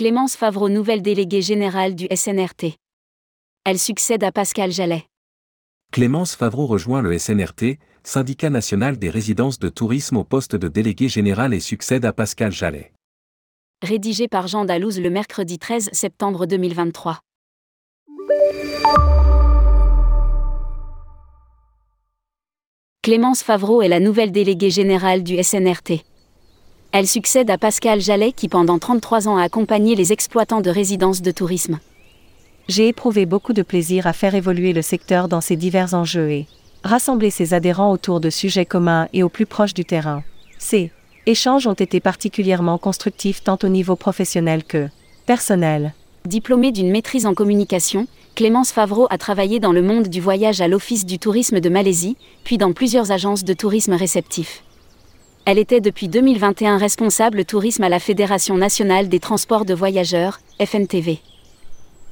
Clémence Favreau, nouvelle déléguée générale du SNRT. Elle succède à Pascal Jallet. Clémence Favreau rejoint le SNRT, syndicat national des résidences de tourisme au poste de délégué général et succède à Pascal Jallet. Rédigé par Jean Dalouse le mercredi 13 septembre 2023. Clémence Favreau est la nouvelle déléguée générale du SNRT. Elle succède à Pascal Jallet qui pendant 33 ans a accompagné les exploitants de résidences de tourisme. J'ai éprouvé beaucoup de plaisir à faire évoluer le secteur dans ses divers enjeux et rassembler ses adhérents autour de sujets communs et au plus proche du terrain. Ces échanges ont été particulièrement constructifs tant au niveau professionnel que personnel. Diplômée d'une maîtrise en communication, Clémence Favreau a travaillé dans le monde du voyage à l'Office du tourisme de Malaisie, puis dans plusieurs agences de tourisme réceptifs. Elle était depuis 2021 responsable tourisme à la Fédération nationale des transports de voyageurs, FNTV.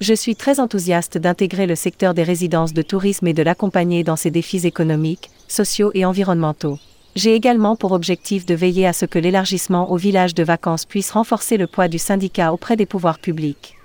Je suis très enthousiaste d'intégrer le secteur des résidences de tourisme et de l'accompagner dans ses défis économiques, sociaux et environnementaux. J'ai également pour objectif de veiller à ce que l'élargissement aux villages de vacances puisse renforcer le poids du syndicat auprès des pouvoirs publics.